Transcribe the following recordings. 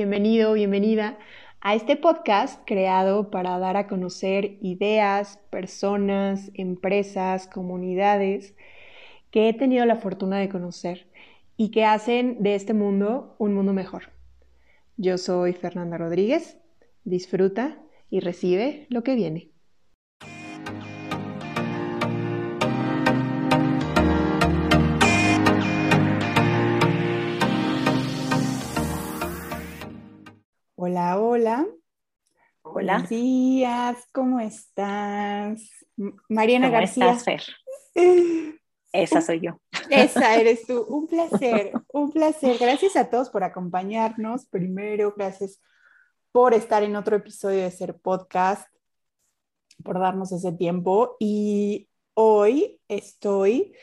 bienvenido, bienvenida a este podcast creado para dar a conocer ideas, personas, empresas, comunidades que he tenido la fortuna de conocer y que hacen de este mundo un mundo mejor. Yo soy Fernanda Rodríguez, disfruta y recibe lo que viene. Hola, hola. Hola. Buenos días, ¿cómo estás? Mariana ¿Cómo García. estás, Fer? Esa soy yo. Esa eres tú. Un placer, un placer. Gracias a todos por acompañarnos. Primero, gracias por estar en otro episodio de Ser Podcast, por darnos ese tiempo. Y hoy estoy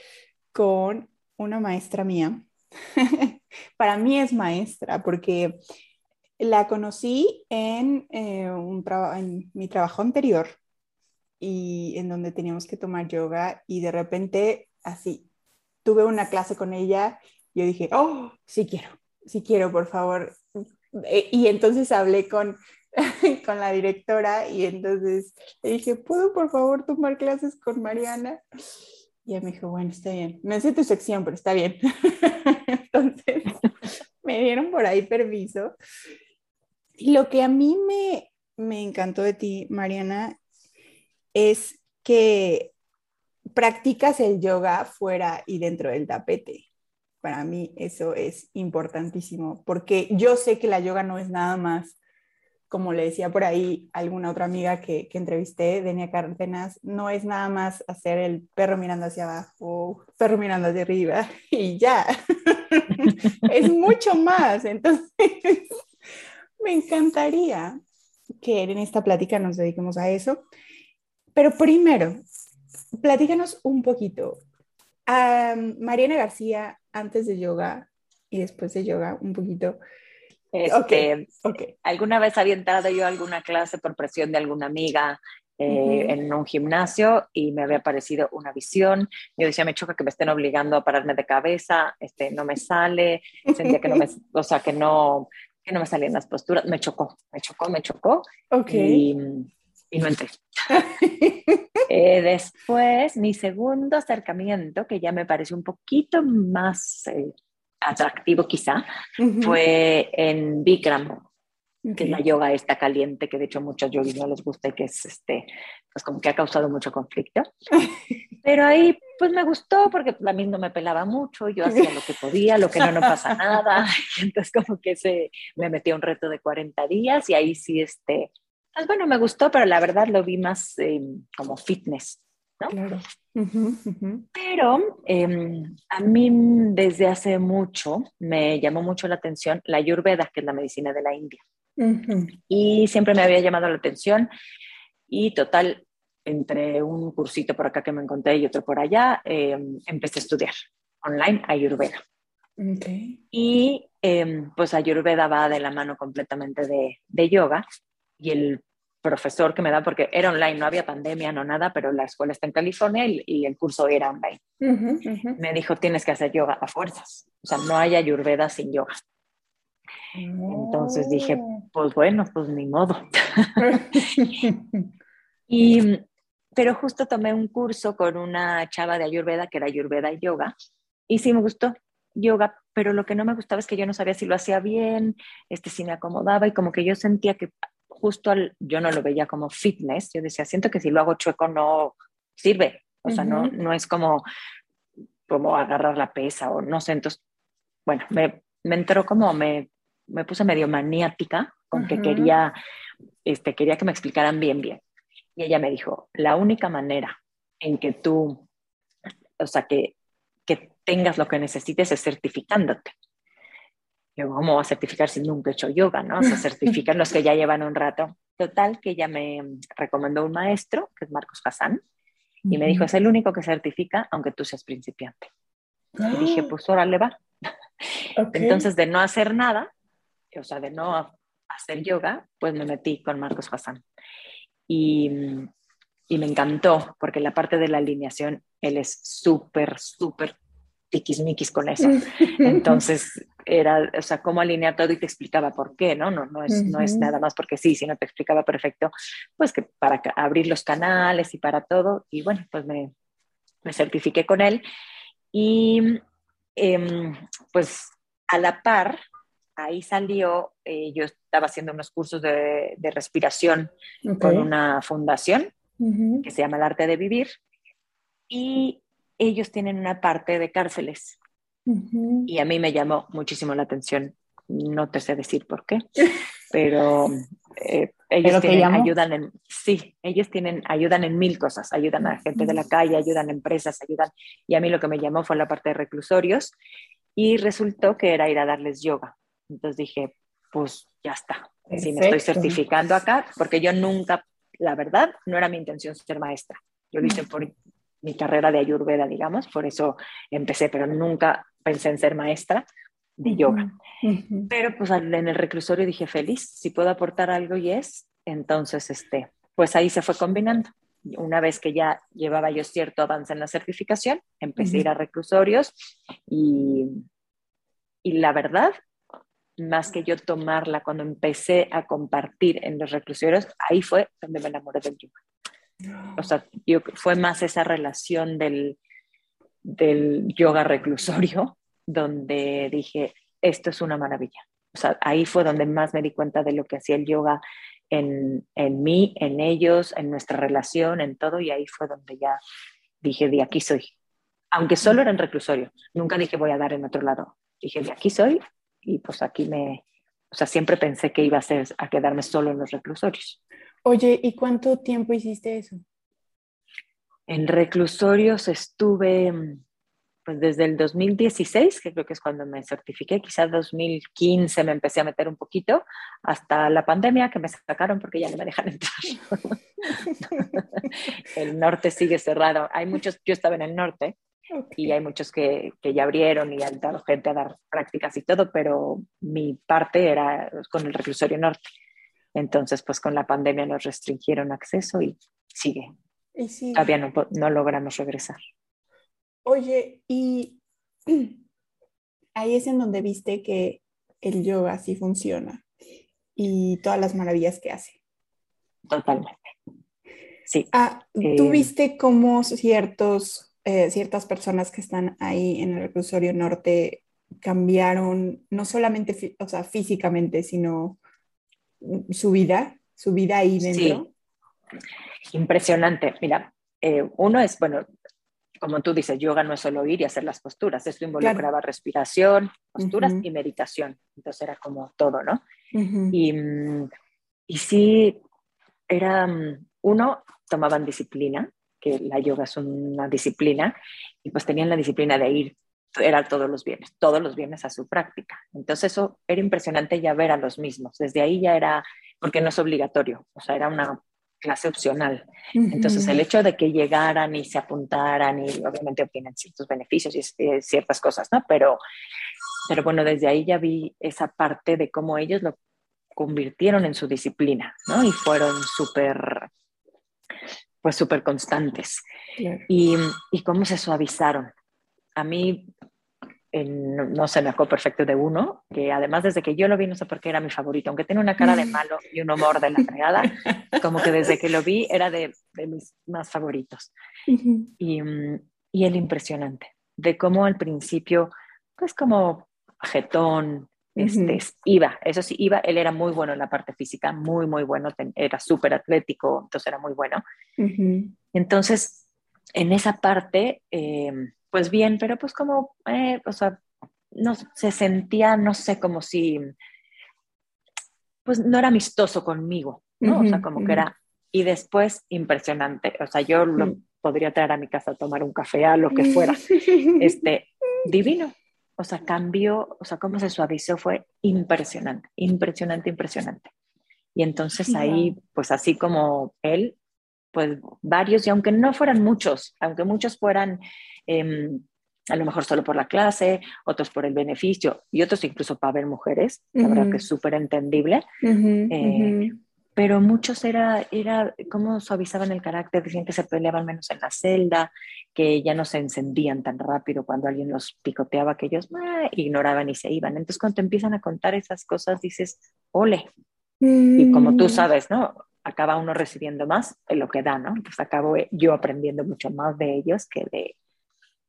con una maestra mía. Para mí es maestra porque la conocí en, eh, un mi trabajo anterior y en donde teníamos que tomar yoga y de repente así tuve una clase con ella yo dije, oh, sí quiero, sí quiero, por favor. Eh, y entonces hablé con, con la directora y entonces le dije, ¿puedo por favor tomar clases con Mariana? Y ella me dijo, bueno, está bien. No sé tu sección, pero está bien. entonces me dieron por ahí permiso lo que a mí me, me encantó de ti, Mariana, es que practicas el yoga fuera y dentro del tapete. Para mí eso es importantísimo, porque yo sé que la yoga no es nada más, como le decía por ahí alguna otra amiga que, que entrevisté, Denia Cárdenas, no es nada más hacer el perro mirando hacia abajo, perro mirando hacia arriba y ya. es mucho más. Entonces, me encantaría que en esta plática nos dediquemos a eso. Pero primero, platícanos un poquito. Mariana García, antes de yoga y después de yoga, un poquito. Este, okay, ¿Alguna vez había entrado yo a alguna clase por presión de alguna amiga eh, en un gimnasio y me había parecido una visión. Yo decía, me choca que me estén obligando a pararme de cabeza, este, no me sale, sentía que no me, o sea, que no, que no me salían las posturas, me chocó, me chocó, me chocó. Ok. Y, no entré. Eh, después, mi segundo acercamiento, que ya me pareció un poquito más eh, atractivo quizá, fue en Bikram, que es la yoga esta caliente, que de hecho a muchos yogis no les gusta y que es este, pues como que ha causado mucho conflicto. Pero ahí pues me gustó porque la misma me pelaba mucho, yo hacía lo que podía, lo que no, no pasa nada. entonces como que se, me metí a un reto de 40 días y ahí sí, este, pues bueno, me gustó, pero la verdad lo vi más em, como fitness. ¿no? Claro. Pero em, a mí desde hace mucho me llamó mucho la atención la Ayurveda, que es la medicina de la India. Y siempre me había llamado la atención y total, entre un cursito por acá que me encontré y otro por allá, em, empecé a estudiar online Ayurveda. Y em, pues Ayurveda va de la mano completamente de, de, yoga y el profesor que me da, porque era online, no había pandemia, no nada, pero la escuela está en California y, el curso era online. Me dijo, tienes que hacer yoga a fuerzas. O sea, no hay Ayurveda sin yoga. Entonces dije, pues bueno, pues ni modo. y, pero justo tomé un curso con una chava de Ayurveda, que era Ayurveda y Yoga, y sí me gustó yoga, pero lo que no me gustaba es que yo no sabía si lo hacía bien, este, si me acomodaba y como que yo sentía que justo al, yo no lo veía como fitness, yo decía, siento que si lo hago chueco no sirve, o sea, no, no es como, como agarrar la pesa o no sé, entonces, bueno, me, me entró como, me me puse medio maniática con que quería, este, quería que me explicaran bien, bien. Y ella me dijo, la única manera en que tú, o sea, que, que tengas lo que necesites es certificándote. Yo, ¿cómo voy a certificar si nunca he hecho yoga, no? O sea, certifican los que ya llevan un rato. Total, que ella me recomendó un maestro, que es Marcos Hassan, y me dijo, es el único que certifica, aunque tú seas principiante. Y dije, ¡Ah! pues órale va. Entonces, de no hacer nada, o sea, de no hacer yoga, pues me metí con Marcos Hassan. Y, y me encantó, porque la parte de la alineación, él es súper, súper tiquismiquis con eso. Entonces, era, o sea, cómo alinear todo y te explicaba por qué, ¿no? No, no, es, no es nada más porque sí, sino te explicaba perfecto, pues que para abrir los canales y para todo. Y bueno, pues me, me certifiqué con él. Y em, pues a la par, ahí salió, eh, yo estaba haciendo unos cursos de, de respiración con una fundación que se llama El Arte de Vivir. Y ellos tienen una parte de cárceles. Y a mí me llamó muchísimo la atención. No te sé decir por qué, pero eh, ellos ayudan en, sí, ellos tienen, ayudan en mil cosas, ayudan a gente de la calle, ayudan a empresas, ayudan, y a mí lo que me llamó fue la parte de reclusorios, y resultó que era ir a darles yoga. Entonces dije, pues ya está, si me estoy certificando acá, porque yo nunca, la verdad, no era mi intención ser maestra. Yo lo hice por mi carrera de ayurveda, digamos, por eso empecé, pero nunca pensé en ser maestra de yoga. Pero pues en el reclusorio dije, feliz, si puedo aportar algo y es, entonces, este, pues ahí se fue combinando. Una vez que ya llevaba yo cierto avance en la certificación, empecé a ir a reclusorios y, y la verdad, más que yo tomarla cuando empecé a compartir en los reclusorios, ahí fue donde me enamoré del yoga. O sea, yo, fue más esa relación del, del yoga reclusorio donde dije, esto es una maravilla. O sea, ahí fue donde más me di cuenta de lo que hacía el yoga en, en mí, en ellos, en nuestra relación, en todo, y ahí fue donde ya dije, de aquí soy. Aunque solo era en reclusorio, nunca dije voy a dar en otro lado. Dije, de aquí soy, y pues aquí me, o sea, siempre pensé que iba a ser a quedarme solo en los reclusorios. Oye, ¿y cuánto tiempo hiciste eso? En reclusorios estuve pues desde el 2016, que creo que es cuando me certifiqué, quizás 2015 me empecé a meter un poquito, hasta la pandemia que me sacaron porque ya no me dejan entrar. el norte sigue cerrado. Hay muchos, yo estaba en el norte y hay muchos que, que, ya abrieron y han dado gente a dar prácticas y todo, pero mi parte era con el reclusorio norte. Entonces, pues con la pandemia nos restringieron acceso y sigue. Y Todavía no, no logramos regresar. Oye, y ahí es en donde viste que el yoga sí funciona y todas las maravillas que hace. Totalmente. Sí. Ah, ¿Tú eh, viste cómo ciertos, eh, ciertas personas que están ahí en el reclusorio norte cambiaron, no solamente o sea, físicamente, sino su vida, su vida ahí dentro. Sí. Impresionante. Mira, eh, uno es, bueno, como tú dices, yoga no es solo ir y hacer las posturas, esto involucraba respiración, posturas y meditación. Entonces era como todo, ¿no? y, mm, y sí, era, mm, uno, tomaban disciplina, que la yoga es una disciplina, y pues tenían la disciplina de ir era todos los viernes, todos los viernes a su práctica. Entonces eso era impresionante ya ver a los mismos. Desde ahí ya era, porque no es obligatorio, o sea, era una clase opcional. Entonces el hecho de que llegaran y se apuntaran y obviamente obtienen ciertos beneficios y eh, ciertas cosas, ¿no? Pero, pero bueno, desde ahí ya vi esa parte de cómo ellos lo convirtieron en su disciplina, ¿no? Y fueron súper, pues súper constantes. Y, y cómo se suavizaron a mí no, se me acuerdo perfecto de uno, que además desde que yo lo vi, no sé por qué era mi favorito, aunque tiene una cara de malo y un humor de la fregada, como que desde que lo vi era de, mis más favoritos. y, y, el impresionante, de cómo al principio, pues como jetón, este, iba, eso sí, iba, él era muy bueno en la parte física, muy, muy bueno, era súper atlético, entonces era muy bueno. Entonces, en esa parte... Eh, pues bien, pero pues como, eh, o sea, no, se sentía, no sé, como si, pues no era amistoso conmigo, ¿no? o sea, como que era, y después impresionante, o sea, yo lo podría traer a mi casa a tomar un café, a lo que fuera, este, divino, o sea, cambió, o sea, cómo se suavizó fue impresionante, impresionante, impresionante. Y entonces ahí, pues así como él, pues varios, y aunque no fueran muchos, aunque muchos fueran Em, a lo mejor solo por la clase, otros por el beneficio y otros incluso para ver mujeres, la verdad que es súper entendible. Eh, pero muchos era, era cómo suavizaban el carácter, decían que se peleaban menos en la celda, que ya no se encendían tan rápido cuando alguien los picoteaba, que ellos ah", ignoraban y se iban. Entonces cuando te empiezan a contar esas cosas, dices, ole. Y como tú mm. sabes, ¿no? Acaba uno recibiendo más de lo que da, ¿no? Pues acabo yo aprendiendo mucho más de ellos que de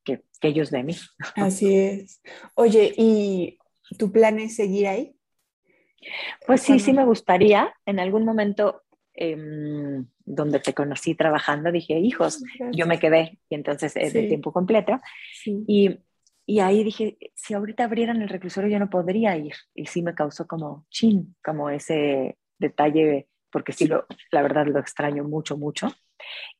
que, que ellos de mí. Así es. Oye, ¿y tu plan es seguir ahí? Pues sí, sí me gustaría. En algún momento em, donde te conocí trabajando, dije, hijos, yo me quedé y entonces es de tiempo completo. Y, y, ahí dije, si ahorita abrieran el reclusorio yo no podría ir. Y sí me causó como chin, como ese detalle, porque sí, lo, la verdad lo extraño mucho, mucho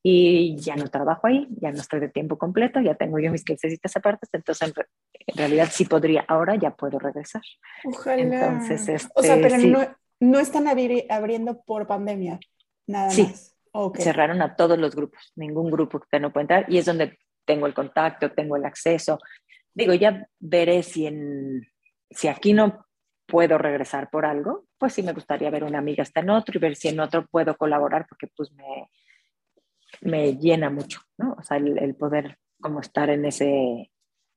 y ya no trabajo ahí, ya no estoy de tiempo completo, ya tengo yo mis clasecitas aparte, entonces en, realidad sí podría, ahora ya puedo regresar. Ojalá. Entonces, este, o sea, pero no, no, están abriendo por pandemia, nada sí. más. Cerraron a todos los grupos, ningún grupo que no puede entrar y es donde tengo el contacto, tengo el acceso. Digo, ya veré si, en, si aquí no puedo regresar por algo, pues sí me gustaría ver una amiga está en otro y ver si en otro puedo colaborar porque pues me, me llena mucho, ¿no? O sea, el, poder como estar en ese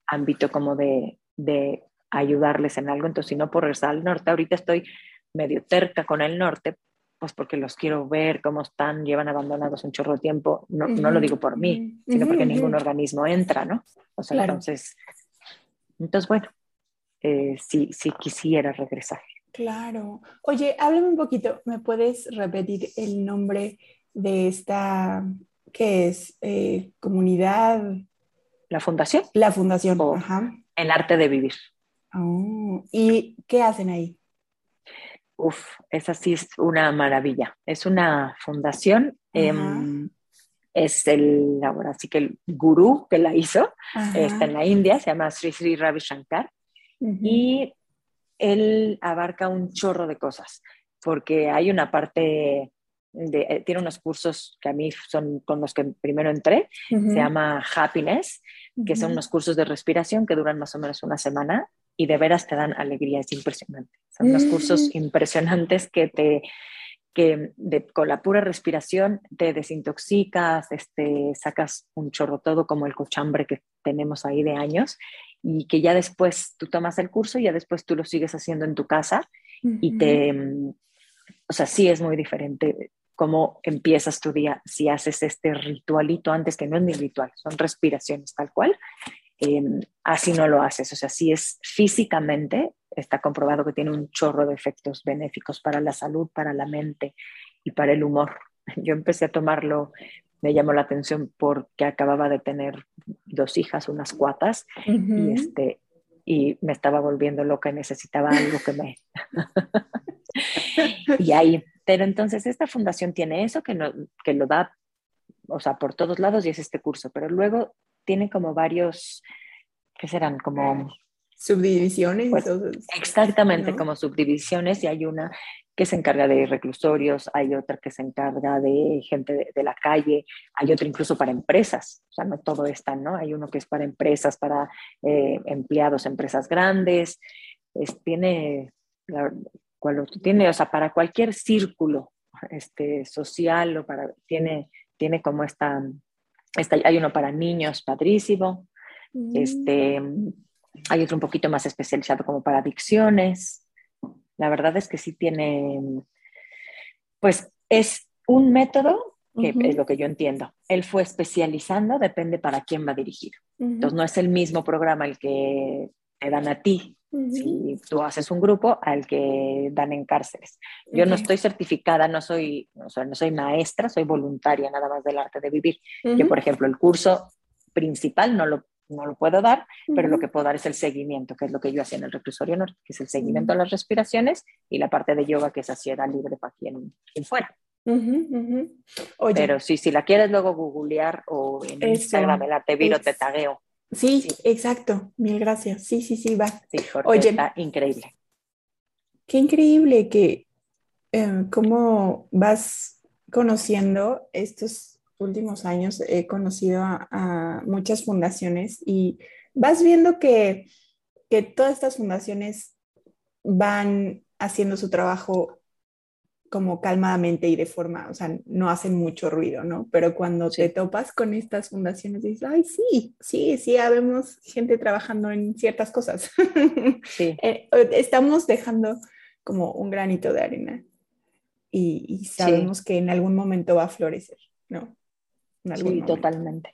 ámbito como de, de, ayudarles en algo. Entonces, si no por regresar al norte, ahorita estoy medio terca con el norte, pues porque los quiero ver cómo están, llevan abandonados un chorro de tiempo. No, no lo digo por mí, sino porque ningún organismo entra, ¿no? O sea, entonces, entonces, bueno, eh, sí, sí quisiera regresar. Claro. Oye, háblame un poquito, ¿me puedes repetir el nombre de esta ¿Qué es? Eh, ¿Comunidad? ¿La fundación? La fundación, El arte de vivir. Oh, ¿Y qué hacen ahí? Uf, esa sí es una maravilla. Es una fundación. Em, es el, ahora sí que el gurú que la hizo, está en la India, se llama Sri Sri Ravi Shankar. Y él abarca un chorro de cosas, porque hay una parte eh, tiene unos cursos que a mí son con los que primero entré, se llama Happiness, que son unos cursos de respiración que duran más o menos una semana y de veras te dan alegría, es impresionante. Son unos cursos mm. impresionantes que te que con la pura respiración te desintoxicas, este, sacas un chorro todo como el cochambre que tenemos ahí de años y que ya después tú tomas el curso y ya después tú lo sigues haciendo en tu casa y te, o sea, sí es muy diferente cómo empiezas tu día si haces este ritualito antes, que no es ni ritual, son respiraciones tal cual. Em, así no lo haces, o sea, si es físicamente, está comprobado que tiene un chorro de efectos benéficos para la salud, para la mente y para el humor. Yo empecé a tomarlo, me llamó la atención porque acababa de tener dos hijas, unas cuatas, y, este, y me estaba volviendo loca y necesitaba algo que me... y ahí pero entonces esta fundación tiene eso que, no, que lo da, o sea, por todos lados y es este curso, pero luego tiene como varios, ¿qué serán? Como... Subdivisiones. Pues, exactamente, como subdivisiones y hay una que se encarga de reclusorios, hay otra que se encarga de gente de, la calle, hay otra incluso para empresas, o sea, no todo está, ¿no? Hay uno que es para empresas, para eh, empleados, empresas grandes, es, tiene, tiene, o sea, para cualquier círculo este, social o para, tiene, tiene como esta, esta, hay uno para niños padrísimo, este, mm. hay otro un poquito más especializado como para adicciones. La verdad es que sí tiene, pues es un método que es lo que yo entiendo. Él fue especializando, depende para quién va dirigido. Entonces no es el mismo programa el que te dan a ti si tú haces un grupo al que dan en cárceles. Yo no estoy certificada, no soy, no soy, maestra, soy voluntaria nada más del arte de vivir. Yo, por ejemplo, el curso principal no lo, no lo puedo dar, pero lo que puedo dar es el seguimiento, que es lo que yo hacía en el reclusorio norte, que es el seguimiento a las respiraciones y la parte de yoga que es así era libre para quien, quien fuera. Pero sí, si la quieres luego googlear o en Instagram, el arte viro, te tagueo. Sí, exacto. Mil gracias. Sí, sí, sí, va. Sí, Oye, está increíble. Qué increíble que eh, cómo vas conociendo estos últimos años. He conocido a, muchas fundaciones y vas viendo que, que todas estas fundaciones van haciendo su trabajo como calmadamente y de forma, o sea, no hacen mucho ruido, ¿no? Pero cuando te topas con estas fundaciones, dices, ay, sí, sí, sí, habemos gente trabajando en ciertas cosas. Sí. Eh, estamos dejando como un granito de arena y, sabemos que en algún momento va a florecer, ¿no? sí, totalmente.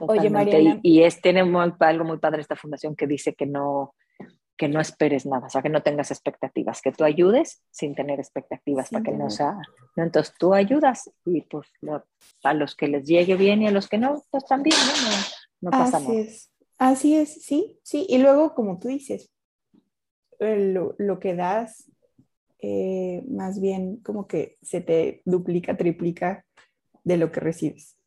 Oye, Mariana. Y, es, tiene algo muy padre esta fundación que dice que no, que no esperes nada, o sea, que no tengas expectativas, que tú ayudes sin tener expectativas para que no sea. Entonces tú ayudas y pues a los que les llegue bien y a los que no, pues también, ¿no? No, pasa Así Es. Así es, sí, sí. Y luego, como tú dices, lo, lo que das, eh, más bien como que se te duplica, triplica de lo que recibes.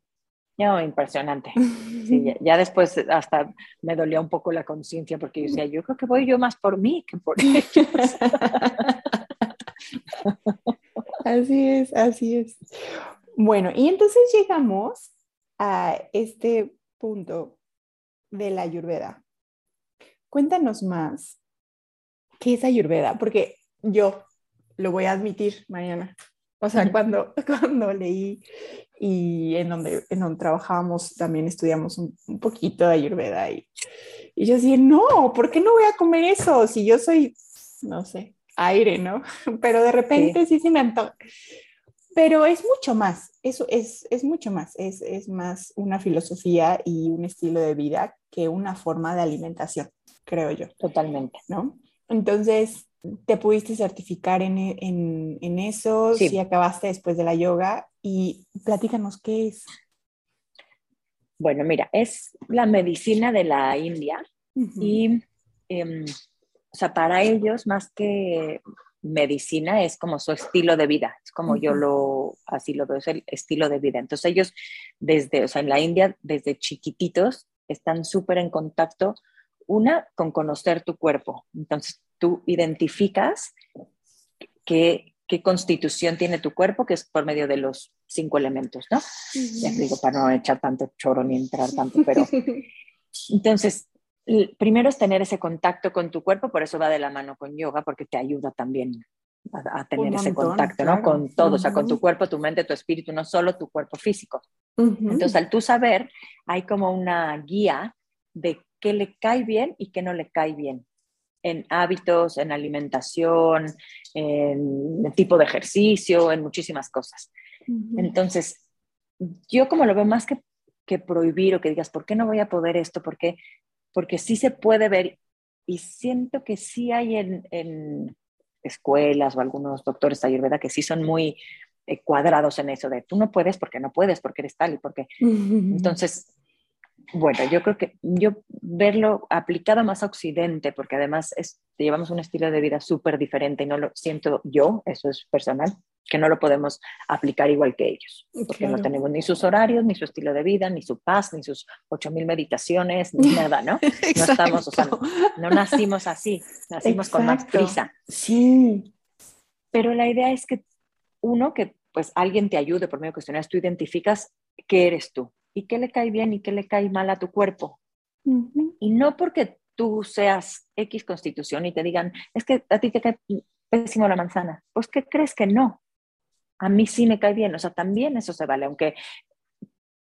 No, impresionante. Sí, ya, después hasta me dolía un poco la conciencia porque yo decía, yo creo que voy yo más por mí que por ellos. así es, así es. Bueno, y entonces llegamos a este punto de la ayurveda. Cuéntanos más, ¿qué es ayurveda? Porque yo lo voy a admitir, Mariana. O sea, cuando, cuando leí y en donde, en donde trabajábamos también estudiamos un, poquito de Ayurveda y, y yo decía, no, ¿por qué no voy a comer eso? Si yo soy, no sé, aire, ¿no? Pero de repente sí, sí, me antoja. Pero es mucho más, eso es, es mucho más, es, es más una filosofía y un estilo de vida que una forma de alimentación, creo yo. Totalmente. ¿No? Entonces, te pudiste certificar en, en, en eso, sí. si acabaste después de la yoga y platícanos qué es. Bueno, mira, es la medicina de la India y, eh, o sea, para ellos más que medicina es como su estilo de vida, es como yo lo, así lo veo, es el estilo de vida. Entonces ellos desde, o sea, en la India, desde chiquititos, están súper en contacto, una, con conocer tu cuerpo. Entonces tú identificas qué, qué constitución tiene tu cuerpo, que es por medio de los cinco elementos, ¿no? Ya digo, para no echar tanto choro ni entrar tanto, pero entonces, primero es tener ese contacto con tu cuerpo, por eso va de la mano con yoga, porque te ayuda también a, tener ese contacto, ¿no? Con todo, o sea, con tu cuerpo, tu mente, tu espíritu, no solo tu cuerpo físico. Entonces, al tú saber, hay como una guía de qué le cae bien y qué no le cae bien en hábitos, en alimentación, en tipo de ejercicio, en muchísimas cosas. Entonces, yo como lo veo más que, que, prohibir o que digas, ¿por qué no voy a poder esto? Porque, porque sí se puede ver y siento que sí hay en, en escuelas o algunos doctores ayurveda que sí son muy eh, cuadrados en eso de tú no puedes porque no puedes, porque eres tal y porque... Entonces, bueno, yo creo que yo verlo aplicado más a Occidente, porque además es, llevamos un estilo de vida súper diferente y no lo siento yo, eso es personal, que no lo podemos aplicar igual que ellos, porque no tenemos ni sus horarios, ni su estilo de vida, ni su paz, ni sus 8000 meditaciones, ni nada, ¿no? No estamos, o sea, no, nacimos así, nacimos con más prisa. Sí. Pero la idea es que uno, que pues alguien te ayude por medio de cuestionarios, tú identificas qué eres tú y qué le cae bien y qué le cae mal a tu cuerpo. Y no porque tú seas X constitución y te digan, es que a ti te cae pésimo la manzana. Pues que crees que no. A mí sí me cae bien. O sea, también eso se vale. Aunque,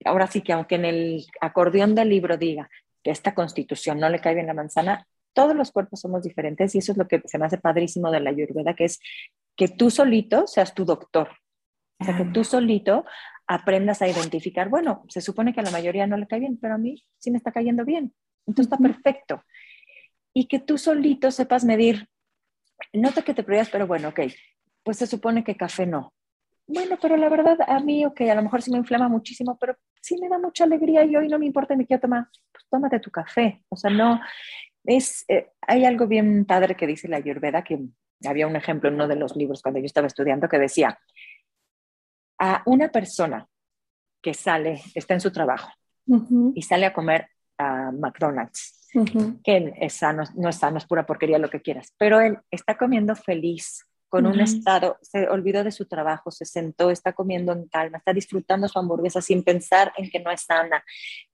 ahora sí que aunque en el acordeón del libro diga que esta constitución no le cae bien la manzana, todos los cuerpos somos diferentes y eso es lo que se me hace padrísimo de la ayurveda, que es que tú solito seas tu doctor. O sea, que tú solito aprendas a identificar, bueno, se supone que a la mayoría no le cae bien, pero a mí sí me está cayendo bien. Entonces está perfecto. Y que tú solito sepas medir, nota que te prohíbas, pero bueno, ok, pues se supone que café no. Bueno, pero la verdad a mí, ok, a lo mejor sí me inflama muchísimo, pero sí me da mucha alegría y hoy no me importa, me quiero tomar, pues tómate tu café. O sea, no, es, eh, hay algo bien padre que dice la Ayurveda, que había un ejemplo en uno de los libros cuando yo estaba estudiando que decía, a una persona que sale, está en su trabajo y sale a comer a McDonald's, que es sano, no es sano, es pura porquería, lo que quieras, pero él está comiendo feliz con un estado, se olvidó de su trabajo, se sentó, está comiendo en calma, está disfrutando su hamburguesa sin pensar en que no es sana,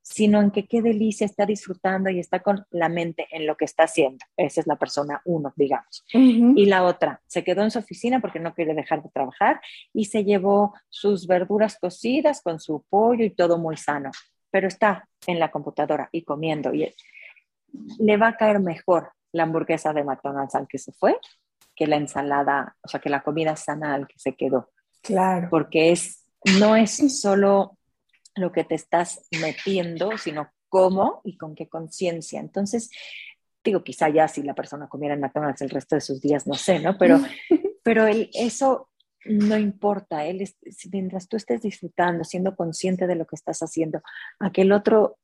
sino en que qué delicia está disfrutando y está con la mente en lo que está haciendo. Esa es la persona uno, digamos. Y la otra, se quedó en su oficina porque no quiere dejar de trabajar y se llevó sus verduras cocidas con su pollo y todo muy sano, pero está en la computadora y comiendo y le va a caer mejor la hamburguesa de McDonald's al que se fue que la ensalada, o sea, que la comida sana al que se quedó. Claro. Porque es, no es solo lo que te estás metiendo, sino cómo y con qué conciencia. Entonces, digo, quizá ya si la persona comiera en McDonald's el resto de sus días, no sé, ¿no? Pero, pero el, eso no importa, él mientras tú estés disfrutando, siendo consciente de lo que estás haciendo, aquel otro,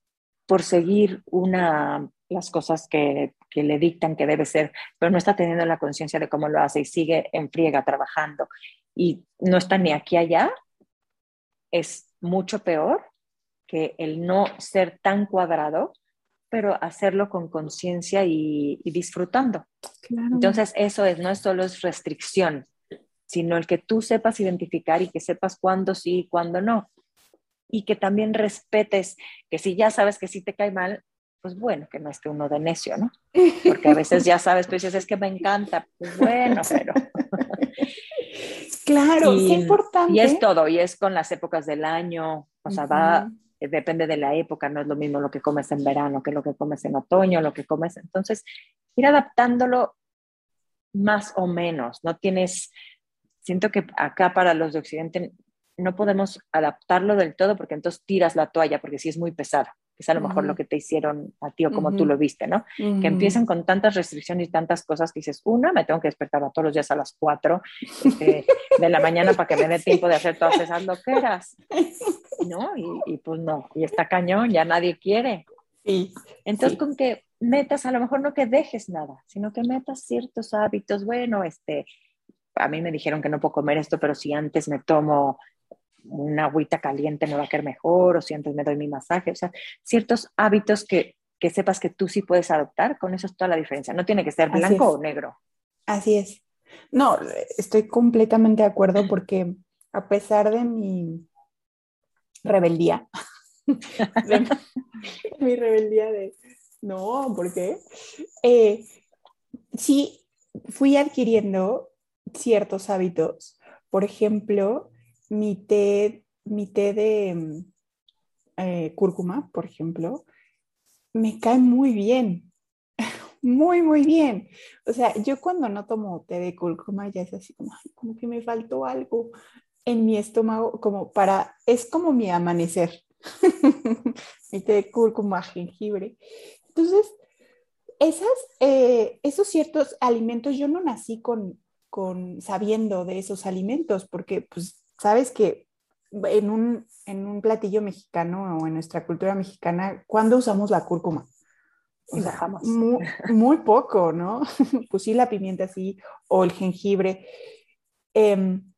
por seguir una las cosas que, le dictan que debe ser, pero no está teniendo la conciencia de cómo lo hace y sigue en friega trabajando y no está ni aquí allá, es mucho peor que el no ser tan cuadrado, pero hacerlo con conciencia y, disfrutando. Entonces, eso es, no es solo es restricción, sino el que tú sepas identificar y que sepas cuándo sí y cuándo no. Y que también respetes que si ya sabes que sí te cae mal, pues bueno, que no esté uno de necio, ¿no? Porque a veces ya sabes, pues dices, es que me encanta, pues bueno, pero... Claro, es importante. Y es todo, y es con las épocas del año, o sea, va, depende de la época, no es lo mismo lo que comes en verano que lo que comes en otoño, lo que comes, entonces, ir adaptándolo más o menos, no tienes, siento que acá para los de Occidente no podemos adaptarlo del todo porque entonces tiras la toalla porque sí es muy pesado es a lo mejor lo que te hicieron a ti o como tú lo viste, ¿no? Que empiecen con tantas restricciones y tantas cosas que dices, una, me tengo que despertar todos los días a las 4 este, de la mañana para que me dé tiempo de hacer todas esas loqueras, ¿no? Y, pues no, y está cañón, ya nadie quiere. Sí, Entonces, con que metas, a lo mejor no que dejes nada, sino que metas ciertos hábitos, bueno, este, a mí me dijeron que no puedo comer esto, pero si antes me tomo una agüita caliente me va a quedar mejor, o si antes me doy mi masaje, o sea, ciertos hábitos que, que sepas que tú sí puedes adoptar, con eso es toda la diferencia. No tiene que ser blanco o negro. Así es. No, estoy completamente de acuerdo porque a pesar de mi rebeldía, mi rebeldía de, no, ¿por qué? Eh, sí, fui adquiriendo ciertos hábitos. Por ejemplo, mi té, mi té de eh, cúrcuma, por ejemplo, me cae muy bien, muy, muy bien. O sea, yo cuando no tomo té de cúrcuma ya es así como, como que me faltó algo en mi estómago, como para, es como mi amanecer. mi té de cúrcuma, jengibre. Entonces, esas, eh, esos ciertos alimentos, yo no nací con, con sabiendo de esos alimentos, porque pues sabes que en un, en un platillo mexicano o en nuestra cultura mexicana, ¿cuándo usamos la cúrcuma? O sea, muy, muy, poco, ¿no? pues sí, la pimienta sí, o el jengibre. Em,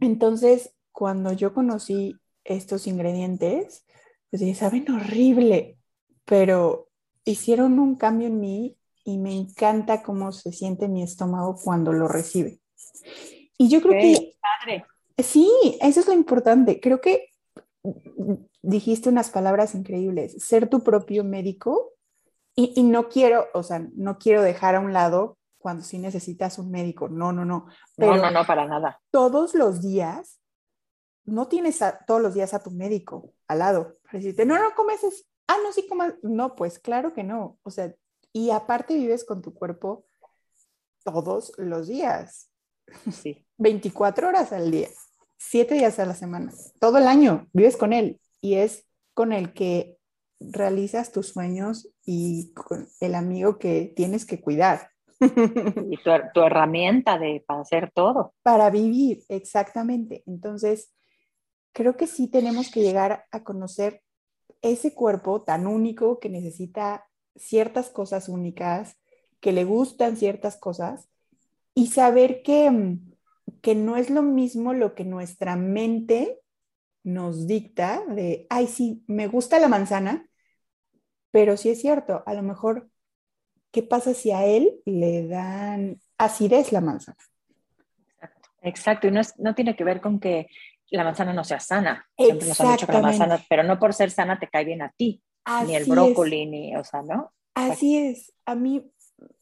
entonces, cuando yo conocí estos ingredientes, pues dije, saben horrible, pero hicieron un cambio en mí y me encanta cómo se siente mi estómago cuando lo recibe. Y yo creo que... Padre. Sí, eso es lo importante. Creo que dijiste unas palabras increíbles, ser tu propio médico y, no quiero, o sea, no quiero dejar a un lado cuando sí necesitas un médico, no, no, no. no, no, no, para nada. Todos los días, no tienes todos los días a tu médico al lado. Decirte, no, no comes, ah, no, sí comas, no, pues claro que no. O sea, y aparte vives con tu cuerpo todos los días. Sí. 24 horas al día siete días a la semana, todo el año vives con él y es con el que realizas tus sueños y con el amigo que tienes que cuidar. Y tu, herramienta de, para hacer todo. Para vivir, exactamente. Entonces, creo que sí tenemos que llegar a conocer ese cuerpo tan único que necesita ciertas cosas únicas, que le gustan ciertas cosas y saber que mm, que no es lo mismo lo que nuestra mente nos dicta de, ay, sí, me gusta la manzana, pero sí es cierto, a lo mejor, ¿qué pasa si a él le dan acidez la manzana? Exacto, y no, no tiene que ver con que la manzana no sea sana. Siempre nos han dicho que la manzana, pero no por ser sana te cae bien a ti, ni el brócoli, ni, o sea, ¿no? Así es. A mí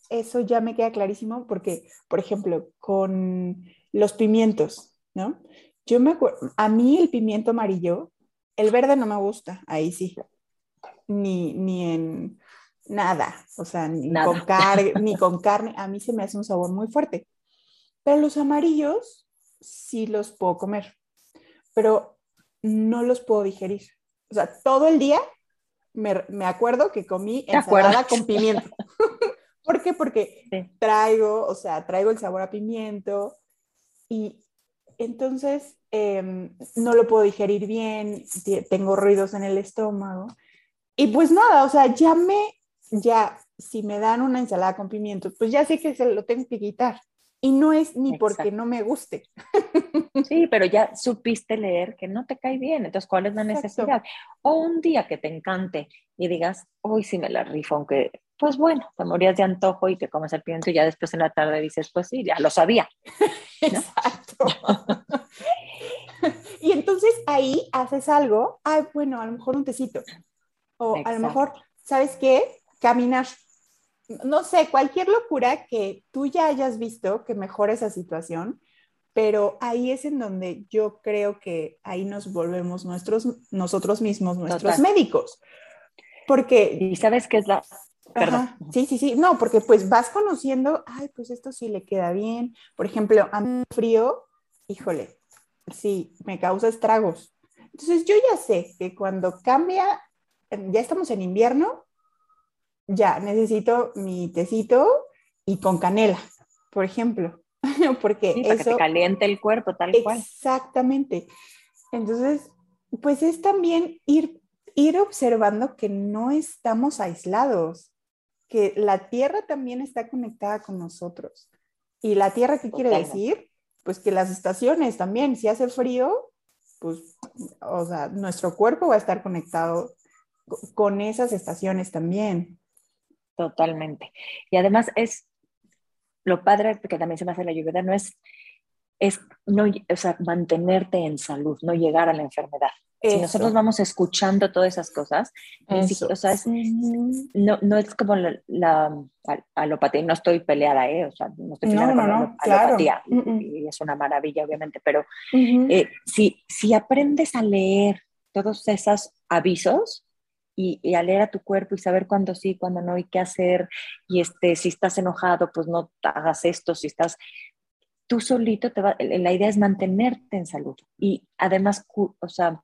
eso ya me queda clarísimo porque, por ejemplo, con los pimientos, ¿no? Yo me acuerdo, a mí el pimiento amarillo, el verde no me gusta, ahí sí. Ni, ni en nada, o sea, ni con, ni con carne, a mí se me hace un sabor muy fuerte. Pero los amarillos sí los puedo comer, pero no los puedo digerir. O sea, todo el día me, acuerdo que comí ensalada con pimiento. ¿Por qué? Porque traigo, o sea, traigo el sabor a pimiento y entonces em, no lo puedo digerir bien, tengo ruidos en el estómago. Y pues nada, o sea, ya me, ya, si me dan una ensalada con pimiento, pues ya sé que se lo tengo que quitar. Y no es ni porque no me guste. Sí, pero ya supiste leer que no te cae bien, entonces ¿cuál es la necesidad? O un día que te encante y digas, hoy sí me la rifo, aunque, pues bueno, te morías de antojo y te comes el pimiento y ya después en la tarde dices, pues sí, ya lo sabía. Exacto. y entonces ahí haces algo, ay, bueno, a lo mejor un tecito. O a lo mejor, ¿sabes qué? Caminar no sé, cualquier locura que tú ya hayas visto que mejore esa situación, pero ahí es en donde yo creo que ahí nos volvemos nuestros, nosotros mismos, nuestros médicos. Porque... Y sabes qué es la... Perdón. sí, sí, sí, no, porque pues vas conociendo, ay, pues esto sí le queda bien. Por ejemplo, a mí frío, híjole, sí, me causa estragos. Entonces yo ya sé que cuando cambia, ya estamos en invierno, ya necesito mi tecito y con canela, por ejemplo, porque para que te caliente el cuerpo tal cual. Exactamente. Entonces, pues es también ir, ir observando que no estamos aislados, que la tierra también está conectada con nosotros. ¿Y la tierra qué quiere decir? Pues que las estaciones también, si hace frío, pues, o sea, nuestro cuerpo va a estar conectado con esas estaciones también. Totalmente. Y además es lo padre que también se me hace la lluvia, no es, es no, o sea, mantenerte en salud, no llegar a la enfermedad. Si nosotros vamos escuchando todas esas cosas, o sea, no, no, es como la, la, alopatía, no estoy peleada, ¿eh? o sea, no estoy peleada con la alopatía, y es una maravilla, obviamente, pero eh, si, si aprendes a leer todos esos avisos, y, a leer a tu cuerpo y saber cuándo sí, cuándo no y qué hacer. Y este, si estás enojado, pues no hagas esto. Si estás, tú solito te va, la idea es mantenerte en salud. Y además, o sea,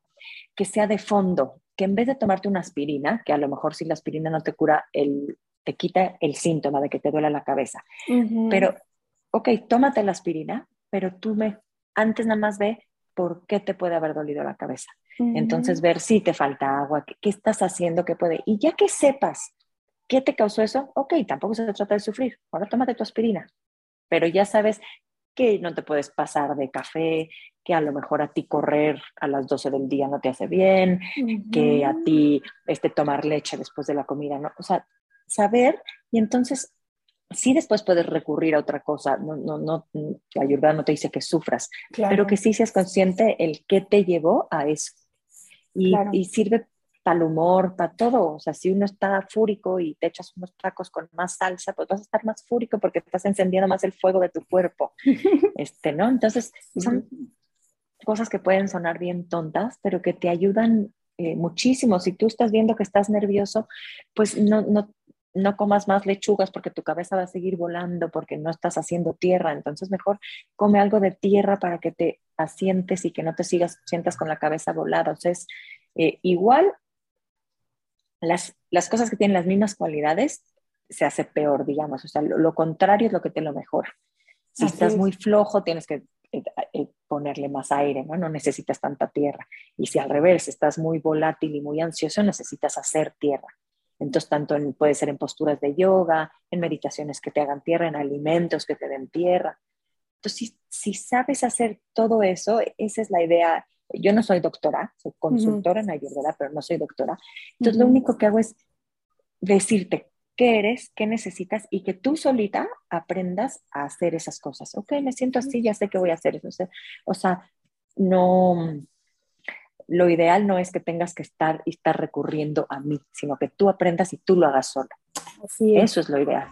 que sea de fondo, que en vez de tomarte una aspirina, que a lo mejor si la aspirina no te cura, el, te quita el síntoma de que te duele la cabeza. Pero, ok, tómate la aspirina, pero tú me, antes nada más ve por qué te puede haber dolido la cabeza. Entonces, ver si te falta agua, qué, estás haciendo, qué puede. Y ya que sepas qué te causó eso, ok, tampoco se trata de sufrir. Ahora tómate tu aspirina. Pero ya sabes que no te puedes pasar de café, que a lo mejor a ti correr a las 12 del día no te hace bien, que a ti este, tomar leche después de la comida, ¿no? O sea, saber y entonces sí después puedes recurrir a otra cosa, no, no, no, la ayuda no te dice que sufras, pero que sí seas consciente el qué te llevó a eso y, sirve para el humor, para todo. O sea, si uno está fúrico y te echas unos tacos con más salsa, pues vas a estar más fúrico porque estás encendiendo más el fuego de tu cuerpo. este, ¿no? Entonces, son cosas que pueden sonar bien tontas, pero que te ayudan eh, muchísimo. Si tú estás viendo que estás nervioso, pues no, no, no comas más lechugas porque tu cabeza va a seguir volando porque no estás haciendo tierra. Entonces, mejor come algo de tierra para que te asientes y que no te sigas, sientas con la cabeza volada. O sea, es eh, igual las, las, cosas que tienen las mismas cualidades se hace peor, digamos. O sea, lo, contrario es lo que te lo mejora. Si estás muy flojo, tienes que eh, ponerle más aire, ¿no? No necesitas tanta tierra. Y si al revés, estás muy volátil y muy ansioso, necesitas hacer tierra. Entonces, tanto puede ser en posturas de yoga, en meditaciones que te hagan tierra, en alimentos que te den tierra. Entonces, si, sabes hacer todo eso, esa es la idea. Yo no soy doctora, soy consultora en Ayurveda, pero no soy doctora. Entonces, lo único que hago es decirte qué eres, qué necesitas y que tú solita aprendas a hacer esas cosas. Ok, me siento así, ya sé que voy a hacer eso. O sea, no, lo ideal no es que tengas que estar y estar recurriendo a mí, sino que tú aprendas y tú lo hagas sola. Así es. Eso es lo ideal.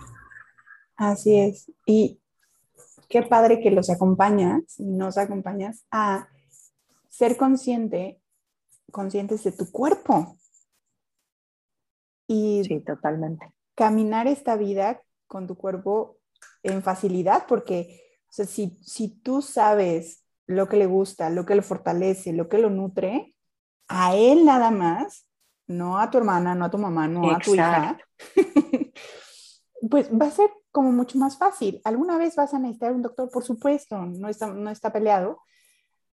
Así es. Y qué padre que los acompañas, nos acompañas a ser consciente, conscientes de tu cuerpo. Y sí, totalmente. Caminar esta vida con tu cuerpo en facilidad, porque si, si tú sabes lo que le gusta, lo que lo fortalece, lo que lo nutre, a él nada más, no a tu hermana, no a tu mamá, no a tu hija, pues va a ser como mucho más fácil. Alguna vez vas a necesitar un doctor, por supuesto, no está, no está peleado,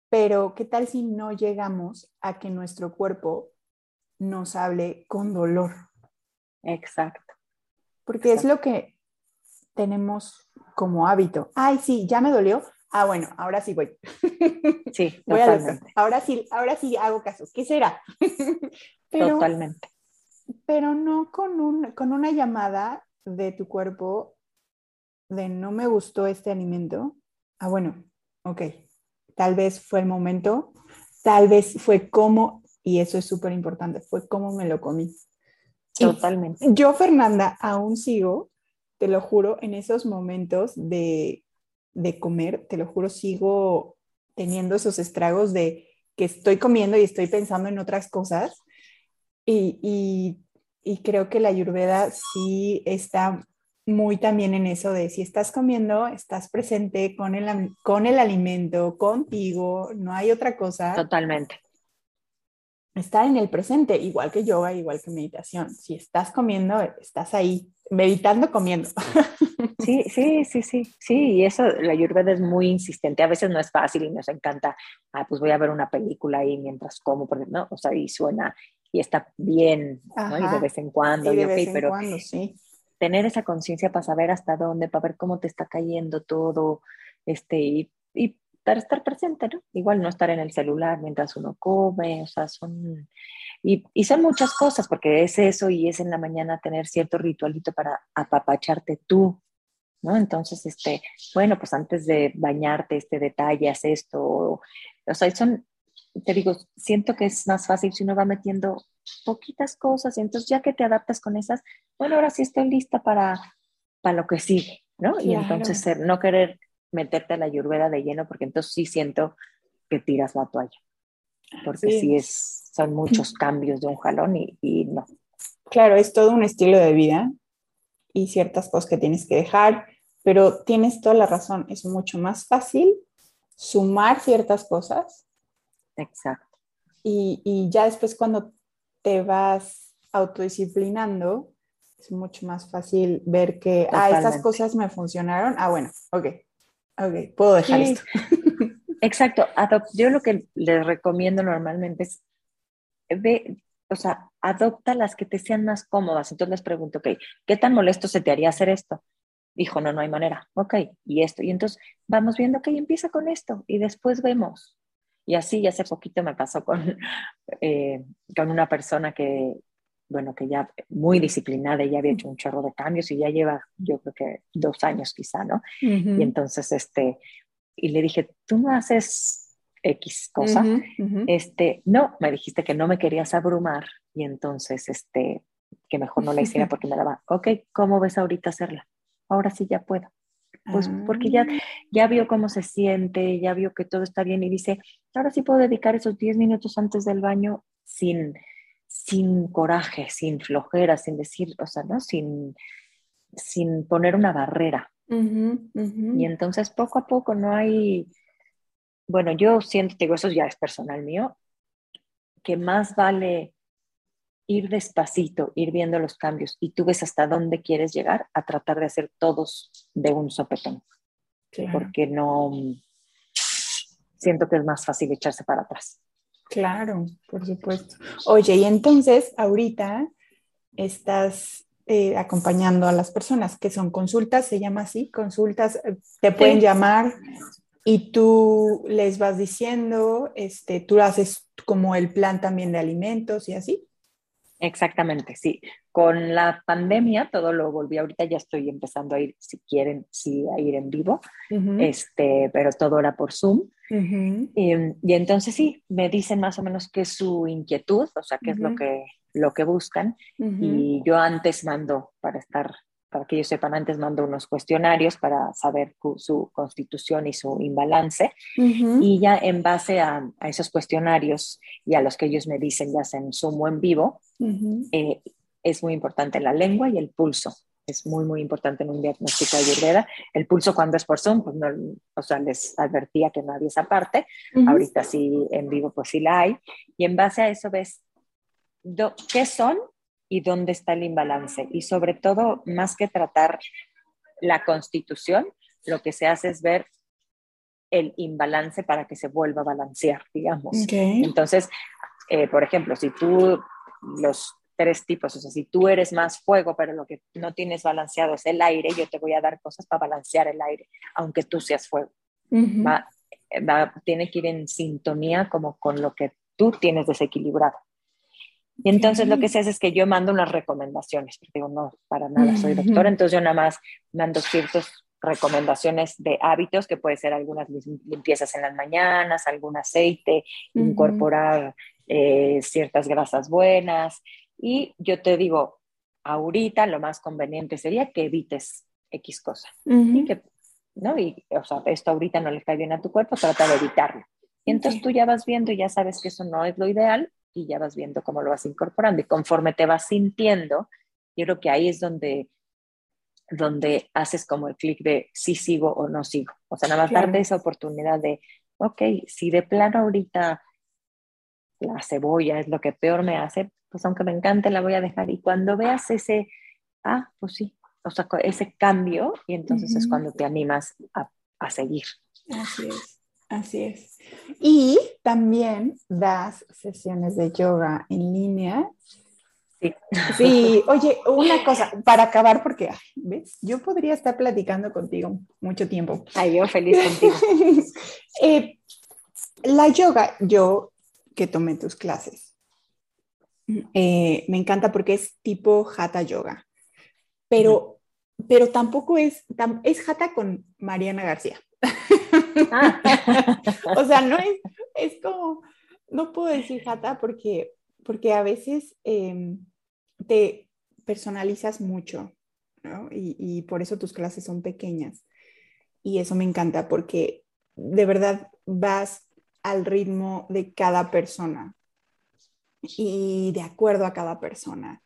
pero ¿qué tal si no llegamos a que nuestro cuerpo nos hable con dolor? Exacto. Porque es lo que tenemos como hábito. Ay, sí, ya me dolió. Ah, bueno, ahora sí voy. Sí, voy totalmente. A ahora sí, ahora sí hago caso. ¿Qué será? totalmente. Pero no con, un, con una llamada de tu cuerpo de no me gustó este alimento. Ah, bueno, ok. Tal vez fue el momento, tal vez fue como, y eso es súper importante, fue como me lo comí. Totalmente. yo, Fernanda, aún sigo, te lo juro, en esos momentos de, de comer, te lo juro, sigo teniendo esos estragos de que estoy comiendo y estoy pensando en otras cosas. Y, y, y creo que la ayurveda sí está muy también en eso de si estás comiendo, estás presente con el, con el alimento, contigo, no hay otra cosa. Totalmente. Estar en el presente, igual que yoga, igual que meditación. Si estás comiendo, estás ahí, meditando, comiendo. Sí, sí, sí, sí, sí, y eso, la Ayurveda es muy insistente, a veces no es fácil y nos encanta, ah, pues voy a ver una película ahí mientras como, porque no, o sea, y suena y está bien, ¿no? Y de vez en cuando, y, de pero cuando, sí tener esa conciencia para saber hasta dónde, para ver cómo te está cayendo todo, este, y, y, para estar presente, ¿no? Igual no estar en el celular mientras uno come, o sea, son, y, y, son muchas cosas, porque es eso y es en la mañana tener cierto ritualito para apapacharte tú, ¿no? Entonces, este, bueno, pues antes de bañarte, este detalle, haz esto, o sea, son, te digo, siento que es más fácil si uno va metiendo poquitas cosas y entonces ya que te adaptas con esas, bueno, ahora sí estoy lista para, para lo que sigue, ¿no? Y entonces no querer meterte a la ayurveda de lleno porque entonces sí siento que tiras la toalla, porque sí, es, son muchos cambios de un jalón y, y no. Claro, es todo un estilo de vida y ciertas cosas que tienes que dejar, pero tienes toda la razón, es mucho más fácil sumar ciertas cosas. Exacto. Y, y, ya después cuando te vas autodisciplinando, es mucho más fácil ver que, ah, estas cosas me funcionaron. Ah, bueno, ok, ok, puedo dejar esto. Exacto. Yo lo que les recomiendo normalmente es, ve, o sea, adopta las que te sean más cómodas. Entonces les pregunto, ok, ¿qué tan molesto se te haría hacer esto? Dijo, no, no hay manera. Ok, y esto. Y entonces vamos viendo, ok, empieza con esto y después vemos. Y así, hace poquito me pasó con, eh, con una persona que, bueno, que ya muy disciplinada, ya había hecho un chorro de cambios y ya lleva, yo creo que dos años quizá, ¿no? Y entonces, este, y le dije, ¿tú no haces X cosa? Este, no, me dijiste que no me querías abrumar y entonces, este, que mejor no la hiciera porque me daba, ok, ¿cómo ves ahorita hacerla? Ahora sí ya puedo. Pues porque ya, ah. ya vio cómo se siente, ya vio que todo está bien y dice, ahora sí puedo dedicar esos 10 minutos antes del baño sin, sin coraje, sin flojera, sin decir, o sea, ¿no? Sin, sin poner una barrera. Y entonces poco a poco no hay, bueno, yo siento, digo, eso ya es personal mío, que más vale ir despacito, ir viendo los cambios y tú ves hasta dónde quieres llegar a tratar de hacer todos de un sopetón. Porque no, siento que es más fácil echarse para atrás. Claro, por supuesto. Oye, y entonces ahorita estás eh, acompañando a las personas que son consultas, se llama así, consultas, eh, te pueden llamar y tú les vas diciendo, este, tú haces como el plan también de alimentos y así. Exactamente, sí. Con la pandemia todo lo volví, ahorita ya estoy empezando a ir, si quieren, sí, a ir en vivo, este, pero todo era por Zoom. y, entonces sí, me dicen más o menos qué es su inquietud, o sea, qué es lo que, lo que buscan. Y yo antes mando para estar para que ellos sepan, antes mando unos cuestionarios para saber su constitución y su imbalance. Y ya en base a, esos cuestionarios y a los que ellos me dicen, ya sea en Zoom o en vivo, eh, es muy importante la lengua y el pulso. Es muy, muy importante en un diagnóstico de ayurveda. El pulso cuando es por Zoom, pues no, o sea, les advertía que nadie esa parte. Ahorita sí, en vivo, pues sí la hay. Y en base a eso ves qué son y dónde está el imbalance. Y sobre todo, más que tratar la constitución, lo que se hace es ver el imbalance para que se vuelva a balancear, digamos. Entonces, eh, por ejemplo, si tú los tres tipos, o sea, si tú eres más fuego, pero lo que no tienes balanceado es el aire, yo te voy a dar cosas para balancear el aire, aunque tú seas fuego. tiene que ir en sintonía como con lo que tú tienes desequilibrado. Y entonces lo que se hace es que yo mando unas recomendaciones, porque digo, no, para nada, soy doctora, entonces yo nada más mando ciertas recomendaciones de hábitos, que puede ser algunas limpiezas en las mañanas, algún aceite, incorporar eh, ciertas grasas buenas. Y yo te digo, ahorita lo más conveniente sería que evites X cosa. Y que, ¿no? Y, o sea, esto ahorita no le cae bien a tu cuerpo, trata de evitarlo. Y entonces tú ya vas viendo y ya sabes que eso no es lo ideal y ya vas viendo cómo lo vas incorporando. Y conforme te vas sintiendo, yo creo que ahí es donde, donde haces como el clic de si sigo o no sigo. O sea, nada más darte esa oportunidad de, ok, si de plano ahorita la cebolla es lo que peor me hace, pues aunque me encante la voy a dejar. Y cuando veas ese, ah, pues sí, o sea, ese cambio, y entonces es cuando te animas a, a seguir. Así es. Así es. Y también das sesiones de yoga en línea. Sí. Sí, oye, una cosa, para acabar, porque, ¿ves? Yo podría estar platicando contigo mucho tiempo. Ay, yo feliz contigo. Eh, la yoga, yo que tomé tus clases, eh, me encanta porque es tipo hatha yoga, pero, pero tampoco es, es hatha con Mariana García. Ah. o sea, no es, es como, no puedo decir jata porque, porque a veces em, te personalizas mucho, ¿no? Y, y por eso tus clases son pequeñas. Y eso me encanta porque de verdad vas al ritmo de cada persona y de acuerdo a cada persona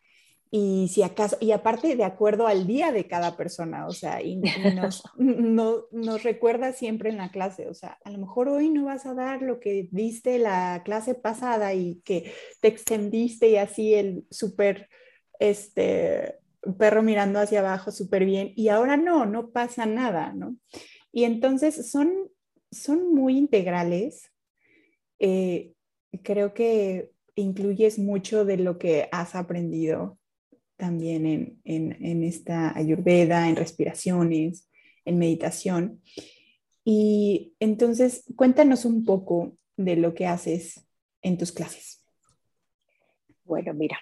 y si acaso, y aparte de acuerdo al día de cada persona, o sea, y, nos, no, nos recuerda siempre en la clase, o sea, a lo mejor hoy no vas a dar lo que diste la clase pasada y que te extendiste y así el súper, este, perro mirando hacia abajo súper bien, y ahora no, no pasa nada, ¿no? Y entonces son, son muy integrales. Eh, creo que incluyes mucho de lo que has aprendido también en, en, esta ayurveda, en respiraciones, en meditación. Y entonces, cuéntanos un poco de lo que haces en tus clases. Bueno, mira,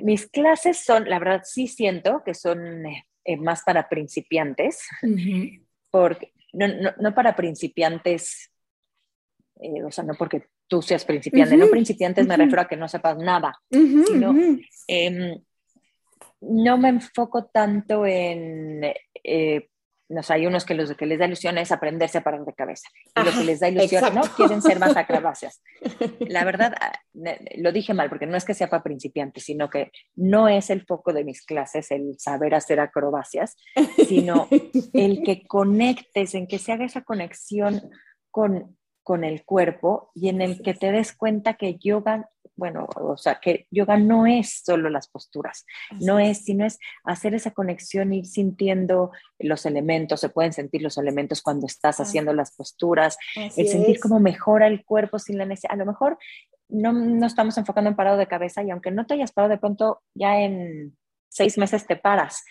mis clases son, la verdad sí siento que son eh, más para principiantes, porque, no, no, para principiantes, eh, o sea, no porque tú seas principiante, no principiantes me refiero a que no sepas nada, sino no me enfoco tanto en, eh, no sé, hay unos que los que les da ilusión es aprenderse a parar de cabeza. Y lo que les da ilusión, ¿no? Quieren ser más acrobacias. La verdad, ah, lo dije mal, porque no es que sea para principiantes, sino que no es el foco de mis clases el saber hacer acrobacias, sino el que conectes, en que se haga esa conexión con, con el cuerpo y en el que te des cuenta que yoga bueno, o sea, que yoga no es solo las posturas, no es, sino es hacer esa conexión, ir sintiendo los elementos, se pueden sentir los elementos cuando estás haciendo las posturas, el sentir cómo mejora el cuerpo sin la necesidad, a lo mejor no, no estamos enfocando en parado de cabeza y aunque no te hayas parado de pronto, ya en seis meses te paras,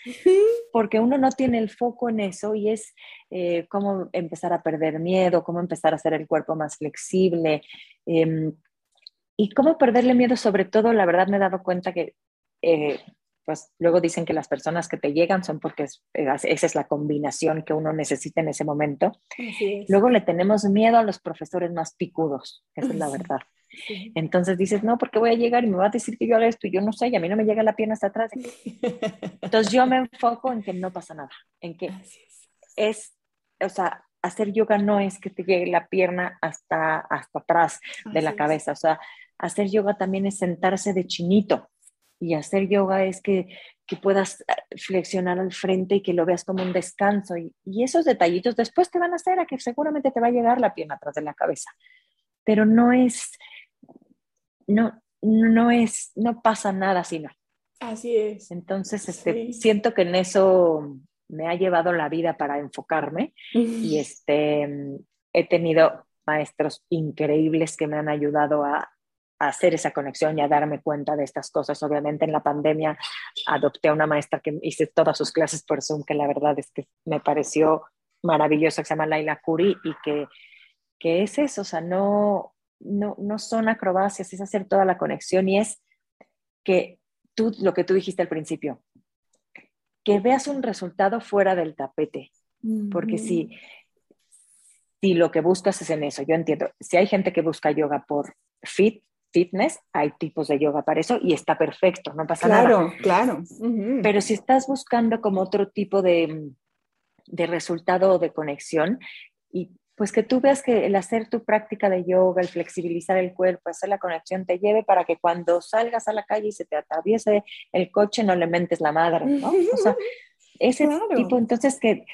porque uno no tiene el foco en eso y es eh, cómo empezar a perder miedo, cómo empezar a hacer el cuerpo más flexible, em, y cómo perderle miedo, sobre todo, la verdad me he dado cuenta que, eh, pues luego dicen que las personas que te llegan son porque esa es la combinación que uno necesita en ese momento. Luego le tenemos miedo a los profesores más picudos, esa es la verdad. Entonces dices, no, porque voy a llegar y me va a decir que yo haga esto y yo no sé, y a mí no me llega la pierna hasta atrás. Entonces yo me enfoco en que no pasa nada, en que es, o sea, hacer yoga no es que te llegue la pierna hasta, hasta atrás de la cabeza, o sea, hacer yoga también es sentarse de chinito y hacer yoga es que, que puedas eh, flexionar al frente y que lo veas como un descanso y, y, esos detallitos después te van a hacer a que seguramente te va a llegar la pierna atrás de la cabeza, pero no es, no, no es, no pasa nada si no. Así es. Entonces, este, siento que en eso me ha llevado la vida para enfocarme y este, he tenido maestros increíbles que me han ayudado a, hacer esa conexión y a darme cuenta de estas cosas. Obviamente en la pandemia adopté a una maestra que hice todas sus clases por Zoom, que la verdad es que me pareció maravillosa, que se llama Laila Curi y que, que es eso, o sea, no, no, no son acrobacias, es hacer toda la conexión y es que tú, lo que tú dijiste al principio, que veas un resultado fuera del tapete, porque si, si lo que buscas es en eso, yo entiendo, si hay gente que busca yoga por fit, fitness, hay tipos de yoga para eso y está perfecto, no pasa nada. Claro, claro. Pero si estás buscando como otro tipo de, de resultado o de conexión, y pues que tú veas que el hacer tu práctica de yoga, el flexibilizar el cuerpo, hacer la conexión, te lleve para que cuando salgas a la calle y se te atraviese el coche, no le mentes la madre, ¿no? O sea, ese tipo, entonces que,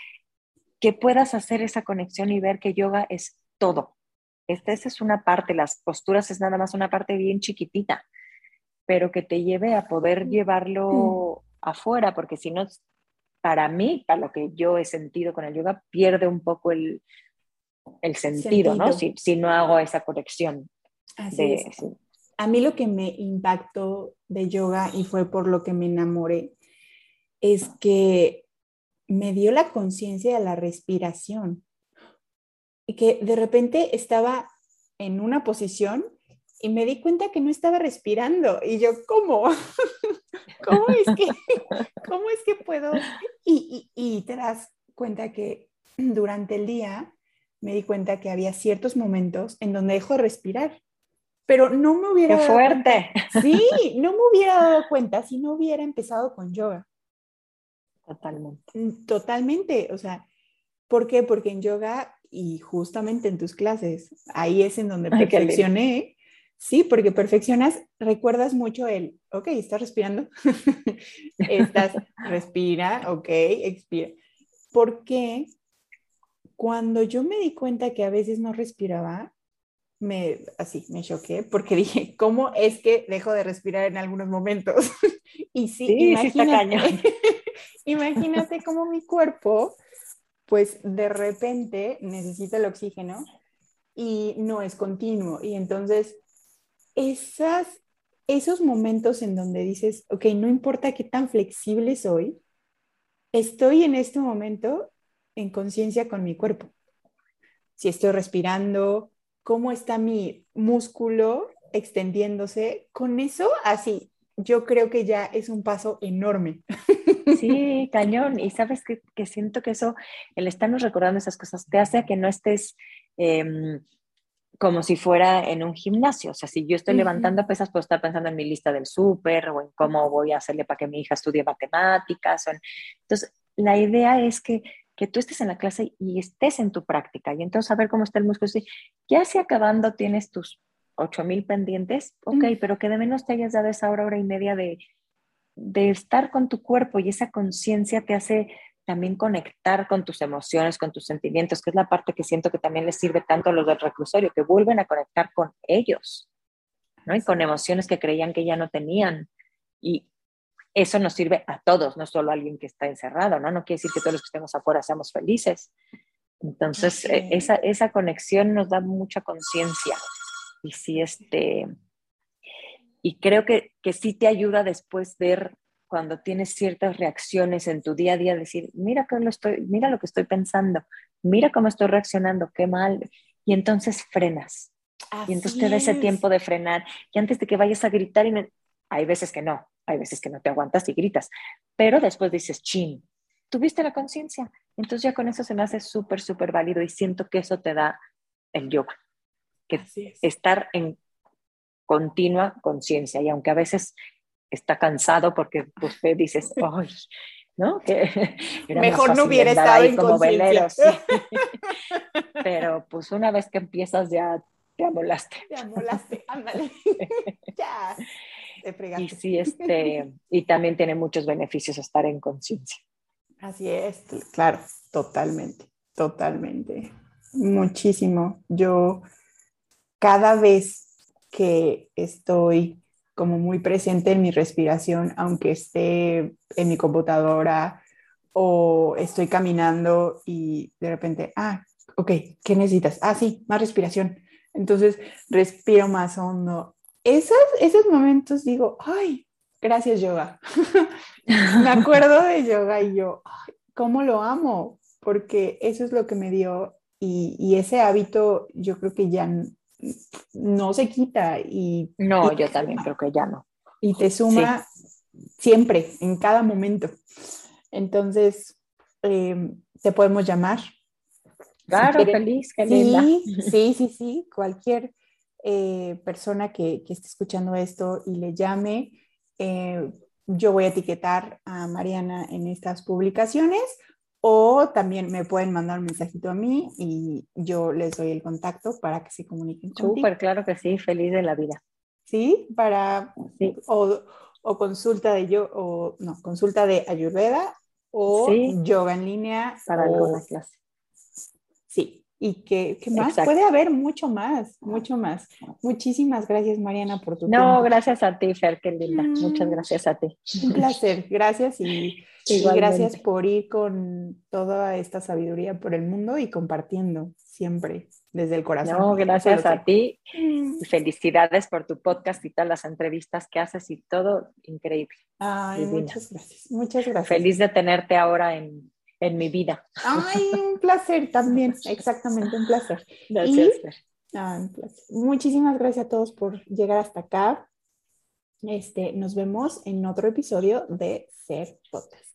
que puedas hacer esa conexión y ver que yoga es todo. Esta, esa es una parte, las posturas es nada más una parte bien chiquitita, pero que te lleve a poder llevarlo afuera, porque si no, para mí, para lo que yo he sentido con el yoga, pierde un poco el, el sentido, ¿no? Si, si, no hago esa conexión. Así A mí lo que me impactó de yoga y fue por lo que me enamoré es que me dio la conciencia de la respiración. Y que de repente estaba en una posición y me di cuenta que no estaba respirando. Y yo, ¿cómo? ¿Cómo es que, cómo es que puedo? Y, y, y te das cuenta que durante el día me di cuenta que había ciertos momentos en donde dejo de respirar. Pero no me hubiera... ¡Qué fuerte! Sí, no me hubiera dado cuenta si no hubiera empezado con yoga. Totalmente. Mm, totalmente. O sea, ¿por qué? Porque en yoga y justamente en tus clases, ahí es en donde perfeccioné. Sí, porque perfeccionas, recuerdas mucho el, ok, estás respirando, estás, respira, ok, expira. ¿Por qué? Cuando yo me di cuenta que a veces no respiraba, me, así, me choqué porque dije, ¿cómo es que dejo de respirar en algunos momentos? y sí, imagínate, imagínate cómo mi cuerpo, pues de repente necesita el oxígeno y no es continuo. Y entonces, esas, esos momentos en donde dices, ok, no importa qué tan flexible soy, estoy en este momento en conciencia con mi cuerpo. Si estoy respirando, cómo está mi músculo extendiéndose, con eso así, yo creo que ya es un paso enorme. Sí, cañón. Y sabes que, siento que eso, el estarnos recordando esas cosas, te hace que no estés em, como si fuera en un gimnasio. O sea, si yo estoy levantando pesas, puedo estar pensando en mi lista del súper o en cómo voy a hacerle para que mi hija estudie matemáticas. Entonces, la idea es que que tú estés en la clase y estés en tu práctica y entonces a ver cómo está el músculo. ya si acabando tienes tus 8000 pendientes, ok, pero que de menos te hayas dado esa hora, hora y media de, de estar con tu cuerpo y esa conciencia te hace también conectar con tus emociones, con tus sentimientos, que es la parte que siento que también les sirve tanto a los del reclusorio, que vuelven a conectar con ellos, ¿no? Y con emociones que creían que ya no tenían. Y, eso nos sirve a todos, no solo a alguien que está encerrado, ¿no? No quiere decir que todos los que estemos afuera seamos felices. Entonces, e, esa, esa, conexión nos da mucha conciencia. Y sí, este, y creo que, que sí te ayuda después ver cuando tienes ciertas reacciones en tu día a día, decir, mira, que lo, estoy, mira lo que estoy pensando, mira cómo estoy reaccionando, qué mal. Y entonces frenas. y entonces te da ese tiempo de frenar. Y antes de que vayas a gritar, y hay veces que no, hay veces que no te aguantas y gritas, pero después dices, chin, tuviste la conciencia. Entonces ya con eso se me hace súper, súper válido y siento que eso te da el yoga, que estar en continua conciencia y aunque a veces está cansado porque usted dices, ay, ¿no? Que Mejor no hubiera estado en como velero, Pero pues una vez que empiezas ya te amolaste. Te amolaste, ándale. ya. Te y sí, este, y también tiene muchos beneficios estar en conciencia. Así es, claro, totalmente, totalmente. Muchísimo. Yo cada vez que estoy como muy presente en mi respiración, aunque esté en mi computadora o estoy caminando y de repente, ah, ok, ¿qué necesitas? Ah, sí, más respiración. Entonces respiro más hondo. Esos, esos momentos digo, ay, gracias yoga. me acuerdo de yoga y yo, ay, ¿cómo lo amo? Porque eso es lo que me dio y, y ese hábito yo creo que ya no se quita y... No, yo también creo que ya no. Y te suma siempre, en cada momento. Entonces, em, te podemos llamar. Claro, feliz, sí, sí, sí, sí, cualquier eh, persona que, que, esté escuchando esto y le llame, eh, yo voy a etiquetar a Mariana en estas publicaciones o también me pueden mandar un mensajito a mí y yo les doy el contacto para que se comuniquen contigo. Súper, claro que sí, feliz de la vida. Sí, para, O, o, consulta de yo, o no, consulta de Ayurveda o yoga en línea. Para alguna clase. Sí, y que, más puede haber mucho más, mucho más. Muchísimas gracias, Mariana, por tu no, gracias a ti, Fer, qué linda. Muchas mm. gracias a ti. Un placer, gracias y, gracias por ir con toda esta sabiduría por el mundo y compartiendo siempre desde el corazón. No, gracias a ti. Mm. Felicidades por tu podcast y todas las entrevistas que haces y todo increíble. Ay, muchas gracias. Muchas gracias. Feliz de tenerte ahora en, en mi vida. Ay, un placer también, exactamente, un placer. Gracias. Muchísimas gracias a todos por llegar hasta acá. Este, nos vemos en otro episodio de Ser Podcast.